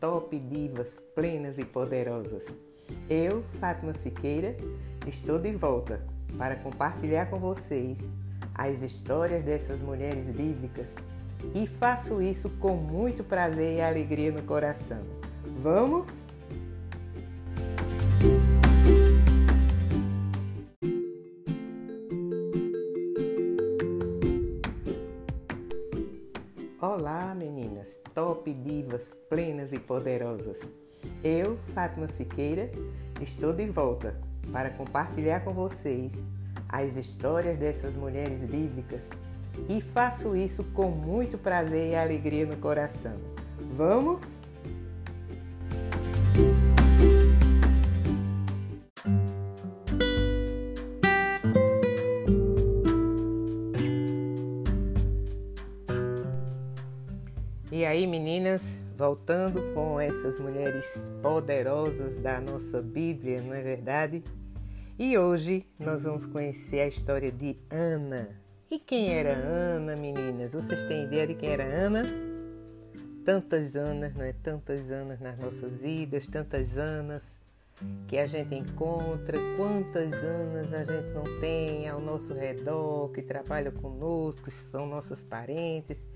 top divas, plenas e poderosas. Eu, Fátima Siqueira, estou de volta para compartilhar com vocês as histórias dessas mulheres bíblicas e faço isso com muito prazer e alegria no coração. Vamos? Olá, meninas, top divas, plenas e poderosas. Eu, Fátima Siqueira, estou de volta para compartilhar com vocês as histórias dessas mulheres bíblicas e faço isso com muito prazer e alegria no coração. Vamos? Aí, meninas, voltando com essas mulheres poderosas da nossa Bíblia, não é verdade? E hoje nós vamos conhecer a história de Ana. E quem era Ana, meninas? Vocês têm ideia de quem era Ana? Tantas Anas, não é? Tantas Anas nas nossas vidas, tantas Anas que a gente encontra, quantas anas a gente não tem ao nosso redor, que trabalham conosco, que são nossos parentes,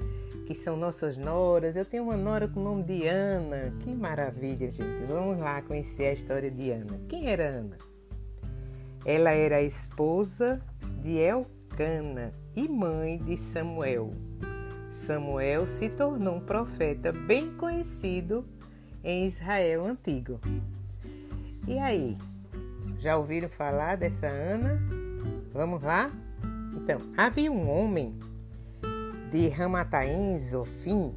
que são nossas noras. Eu tenho uma nora com o nome de Ana. Que maravilha, gente. Vamos lá conhecer a história de Ana. Quem era Ana? Ela era a esposa de Elcana e mãe de Samuel. Samuel se tornou um profeta bem conhecido em Israel antigo. E aí, já ouviram falar dessa Ana? Vamos lá? Então, havia um homem de Ramataim, Zofim,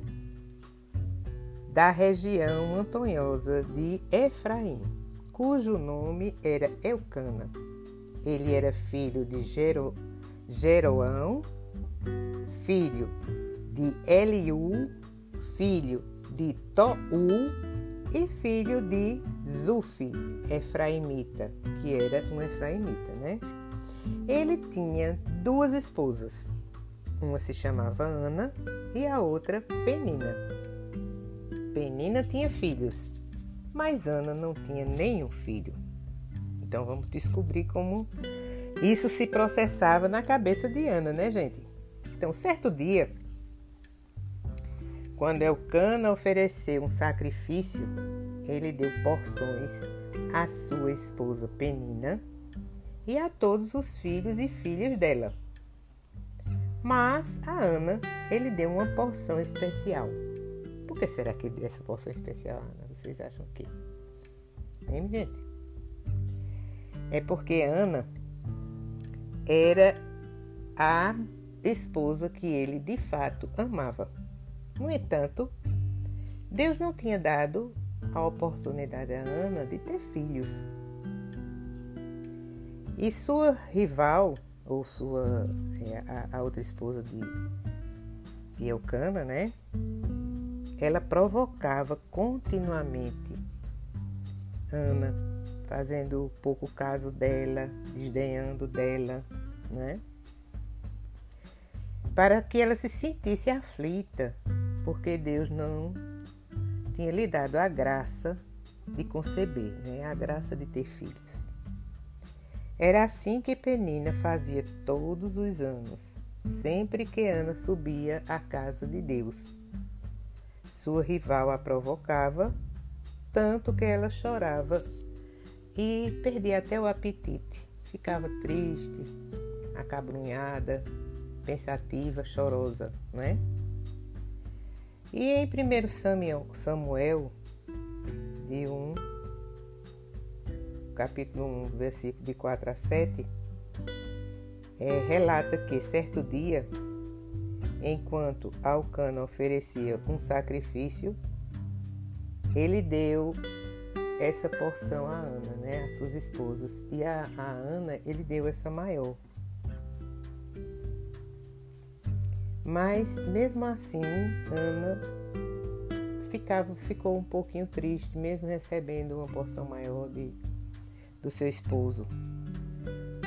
da região montanhosa de Efraim, cujo nome era Eucana. Ele era filho de Jero, Jeroão, filho de Eliú, filho de Tou e filho de Zufi, Efraimita, que era um Efraimita, né? Ele tinha duas esposas. Uma se chamava Ana e a outra Penina. Penina tinha filhos, mas Ana não tinha nenhum filho. Então vamos descobrir como isso se processava na cabeça de Ana, né, gente? Então, certo dia, quando Elcana ofereceu um sacrifício, ele deu porções à sua esposa Penina e a todos os filhos e filhas dela. Mas a Ana, ele deu uma porção especial. Por que será que deu essa porção especial, Ana? Vocês acham que? Hein, gente? É porque Ana era a esposa que ele de fato amava. No entanto, Deus não tinha dado a oportunidade a Ana de ter filhos. E sua rival, ou sua é, a, a, outra esposa de, de Elcana, né? Ela provocava continuamente Ana, fazendo pouco caso dela, desdenhando dela, né? Para que ela se sentisse aflita porque Deus não tinha lhe dado a graça de conceber, né? a graça de ter filhos. Era assim que Penina fazia todos os anos, sempre que Ana subia à casa de Deus. Sua rival a provocava, tanto que ela chorava e perdia até o apetite. Ficava triste, acabrunhada, pensativa, chorosa, né? E em 1 Samuel, Samuel de 1, capítulo 1, versículo de 4 a 7, é, relata que certo dia, enquanto Alcana oferecia um sacrifício, ele deu essa porção a Ana, né, as suas esposas, e a, a Ana ele deu essa maior. Mas mesmo assim, Ana ficava, ficou um pouquinho triste, mesmo recebendo uma porção maior de, do seu esposo,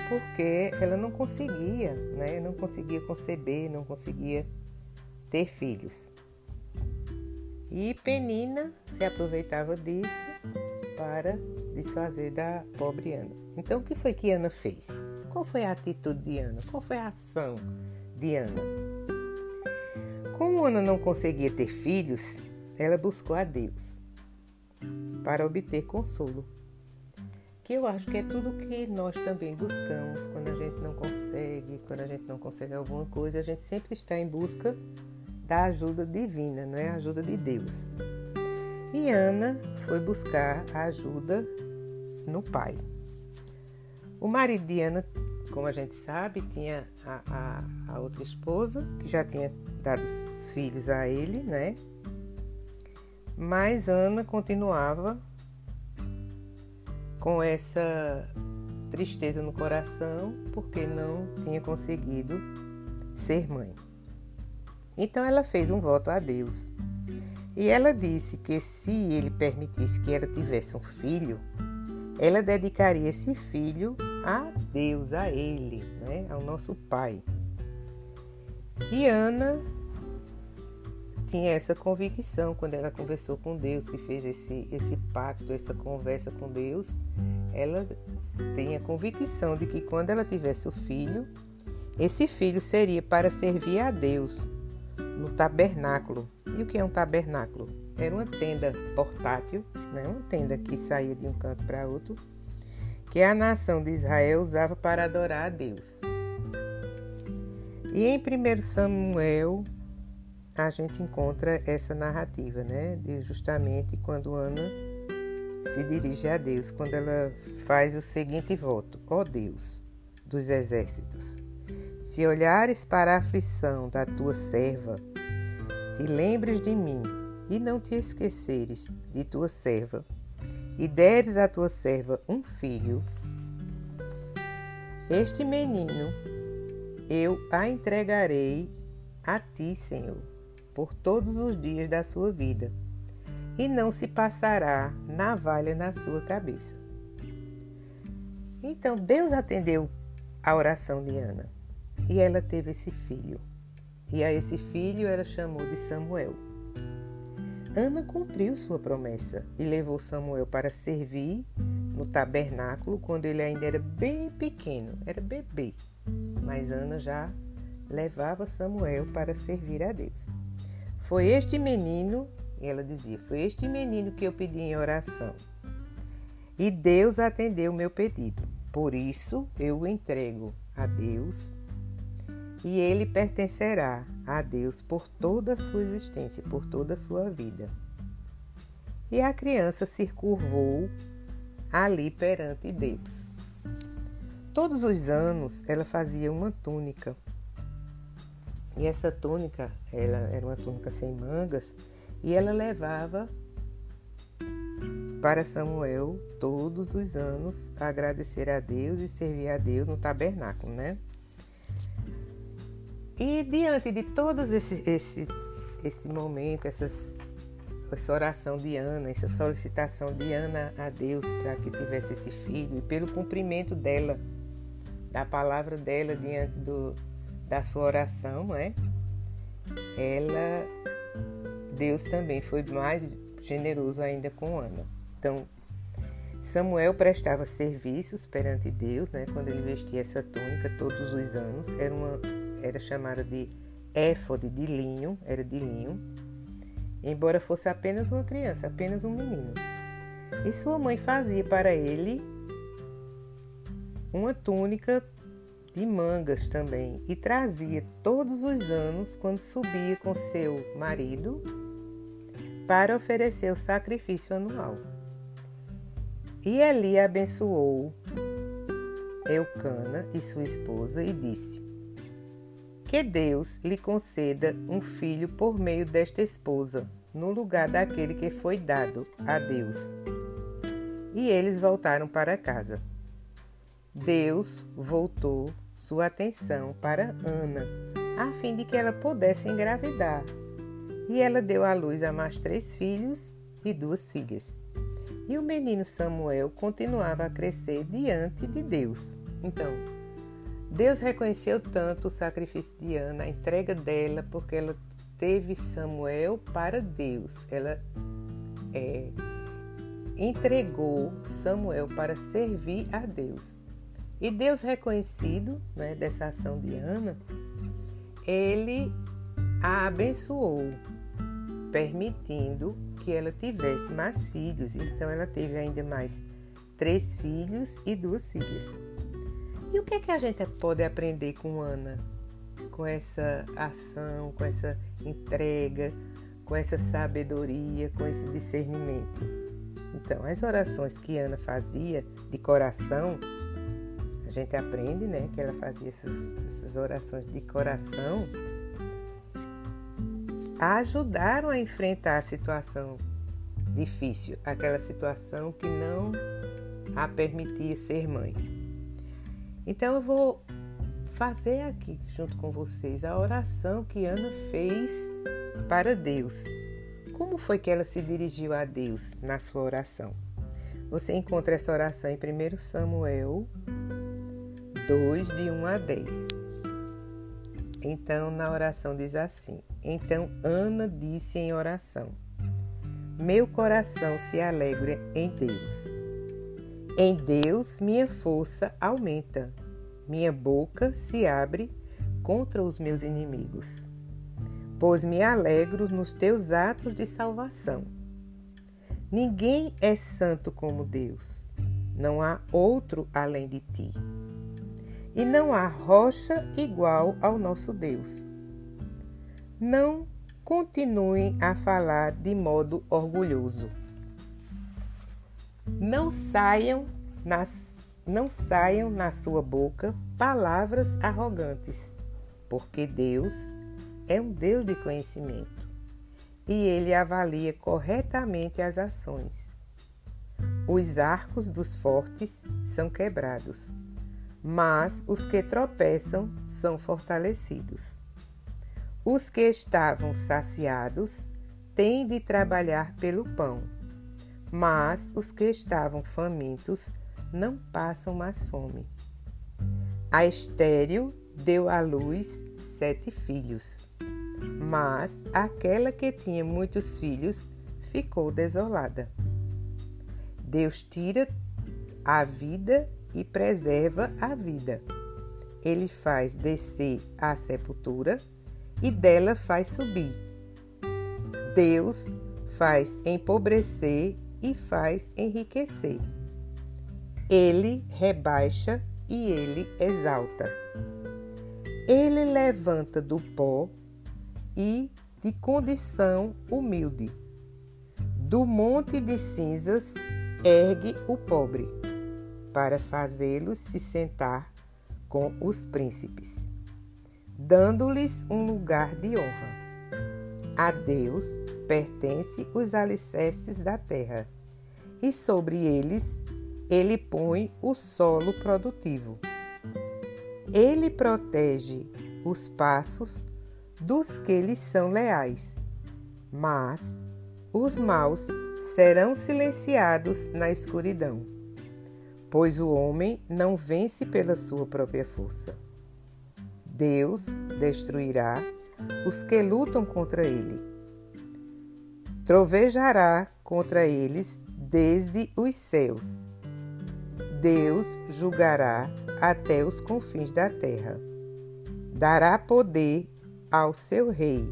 porque ela não conseguia, né? Não conseguia conceber, não conseguia ter filhos. E Penina se aproveitava disso para desfazer da pobre Ana. Então, o que foi que Ana fez? Qual foi a atitude de Ana? Qual foi a ação de Ana? Como Ana não conseguia ter filhos, ela buscou a Deus para obter consolo. Que eu acho que é tudo que nós também buscamos quando a gente não consegue, quando a gente não consegue alguma coisa, a gente sempre está em busca da ajuda divina, não é a ajuda de Deus. E Ana foi buscar a ajuda no pai. O marido de Ana, como a gente sabe, tinha a, a, a outra esposa, que já tinha dado os filhos a ele, né? Mas Ana continuava com essa tristeza no coração porque não tinha conseguido ser mãe. Então ela fez um voto a Deus. E ela disse que se ele permitisse que ela tivesse um filho, ela dedicaria esse filho a Deus, a Ele, né? ao nosso Pai. E Ana tinha essa convicção quando ela conversou com Deus, que fez esse, esse pacto, essa conversa com Deus. Ela tem a convicção de que quando ela tivesse o filho, esse filho seria para servir a Deus no tabernáculo. E o que é um tabernáculo? Era uma tenda portátil, né? uma tenda que saía de um canto para outro, que a nação de Israel usava para adorar a Deus. E em 1 Samuel a gente encontra essa narrativa, né? De justamente quando Ana se dirige a Deus, quando ela faz o seguinte voto: Ó oh Deus dos exércitos, se olhares para a aflição da tua serva, te lembres de mim e não te esqueceres de tua serva, e deres à tua serva um filho, este menino eu a entregarei a ti, Senhor por todos os dias da sua vida, e não se passará navalha na sua cabeça. Então Deus atendeu a oração de Ana e ela teve esse filho. E a esse filho ela chamou de Samuel. Ana cumpriu sua promessa e levou Samuel para servir no tabernáculo quando ele ainda era bem pequeno, era bebê. Mas Ana já levava Samuel para servir a Deus. Foi este menino, ela dizia, foi este menino que eu pedi em oração. E Deus atendeu o meu pedido. Por isso eu o entrego a Deus e ele pertencerá a Deus por toda a sua existência, por toda a sua vida. E a criança se curvou ali perante Deus. Todos os anos ela fazia uma túnica e essa túnica, ela era uma túnica sem mangas, e ela levava para Samuel todos os anos agradecer a Deus e servir a Deus no tabernáculo, né? E diante de todos esse, esse, esse momento, essas, essa oração de Ana, essa solicitação de Ana a Deus para que tivesse esse filho, e pelo cumprimento dela, da palavra dela diante do, da sua oração, não é? Ela, Deus também foi mais generoso ainda com Ana. Então, Samuel prestava serviços perante Deus, né? Quando ele vestia essa túnica todos os anos, era uma era chamada de éfode de linho, era de linho, embora fosse apenas uma criança, apenas um menino. E sua mãe fazia para ele uma túnica de mangas também e trazia todos os anos quando subia com seu marido para oferecer o sacrifício anual. E Eli abençoou Eucana e sua esposa e disse: Que Deus lhe conceda um filho por meio desta esposa, no lugar daquele que foi dado a Deus. E eles voltaram para casa. Deus voltou sua atenção para Ana, a fim de que ela pudesse engravidar. E ela deu à luz a mais três filhos e duas filhas. E o menino Samuel continuava a crescer diante de Deus. Então, Deus reconheceu tanto o sacrifício de Ana, a entrega dela, porque ela teve Samuel para Deus. Ela é, entregou Samuel para servir a Deus. E Deus, reconhecido né, dessa ação de Ana, ele a abençoou, permitindo que ela tivesse mais filhos. Então, ela teve ainda mais três filhos e duas filhas. E o que é que a gente pode aprender com Ana? Com essa ação, com essa entrega, com essa sabedoria, com esse discernimento. Então, as orações que Ana fazia de coração, gente aprende, né, que ela fazia essas, essas orações de coração, ajudaram a enfrentar a situação difícil, aquela situação que não a permitia ser mãe. Então eu vou fazer aqui junto com vocês a oração que Ana fez para Deus. Como foi que ela se dirigiu a Deus na sua oração? Você encontra essa oração em 1 Samuel 2, de 1 a 10. Então, na oração diz assim: Então Ana disse em oração: Meu coração se alegra em Deus. Em Deus minha força aumenta, minha boca se abre contra os meus inimigos pois me alegro nos teus atos de salvação. Ninguém é santo como Deus, não há outro além de ti. E não há rocha igual ao nosso Deus. Não continuem a falar de modo orgulhoso. Não saiam nas não saiam na sua boca palavras arrogantes, porque Deus é um Deus de conhecimento e ele avalia corretamente as ações. Os arcos dos fortes são quebrados, mas os que tropeçam são fortalecidos. Os que estavam saciados têm de trabalhar pelo pão, mas os que estavam famintos não passam mais fome. A estéril deu à luz sete filhos mas aquela que tinha muitos filhos ficou desolada. Deus tira a vida e preserva a vida. Ele faz descer a sepultura e dela faz subir. Deus faz empobrecer e faz enriquecer. Ele rebaixa e ele exalta. Ele levanta do pó e de condição humilde. Do monte de cinzas ergue o pobre, para fazê-los se sentar com os príncipes, dando-lhes um lugar de honra. A Deus pertence os alicerces da terra, e sobre eles ele põe o solo produtivo. Ele protege os passos dos que lhes são leais. Mas os maus serão silenciados na escuridão, pois o homem não vence pela sua própria força. Deus destruirá os que lutam contra ele. Trovejará contra eles desde os céus. Deus julgará até os confins da terra. Dará poder ao seu rei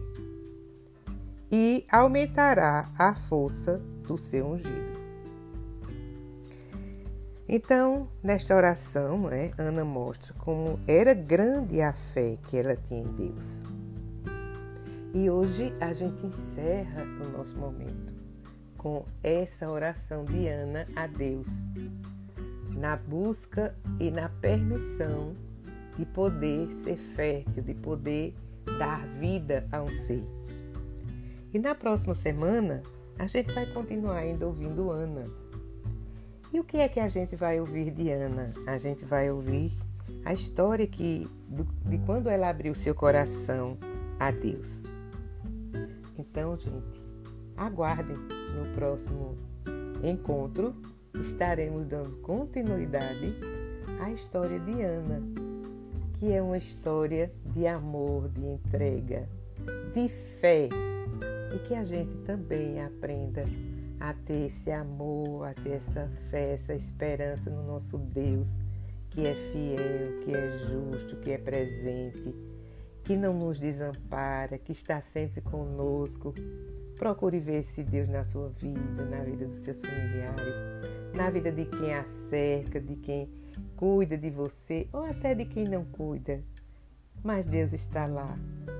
e aumentará a força do seu ungido. Então, nesta oração, né, Ana mostra como era grande a fé que ela tinha em Deus. E hoje a gente encerra o nosso momento com essa oração de Ana a Deus, na busca e na permissão de poder ser fértil, de poder dar vida a um ser. E na próxima semana, a gente vai continuar ainda ouvindo Ana. E o que é que a gente vai ouvir de Ana? A gente vai ouvir a história que, de quando ela abriu seu coração a Deus. Então, gente, aguardem no próximo encontro. Estaremos dando continuidade à história de Ana que é uma história de amor, de entrega, de fé e que a gente também aprenda a ter esse amor, a ter essa fé, essa esperança no nosso Deus, que é fiel, que é justo, que é presente, que não nos desampara, que está sempre conosco. Procure ver esse Deus na sua vida, na vida dos seus familiares, na vida de quem a cerca, de quem cuida de você ou até de quem não cuida. Mas Deus está lá,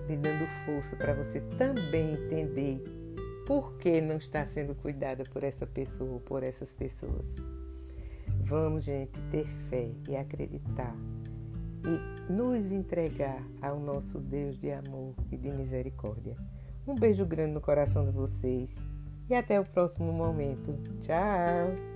lhe dando força para você também entender por que não está sendo cuidada por essa pessoa ou por essas pessoas. Vamos, gente, ter fé e acreditar e nos entregar ao nosso Deus de amor e de misericórdia. Um beijo grande no coração de vocês e até o próximo momento. Tchau!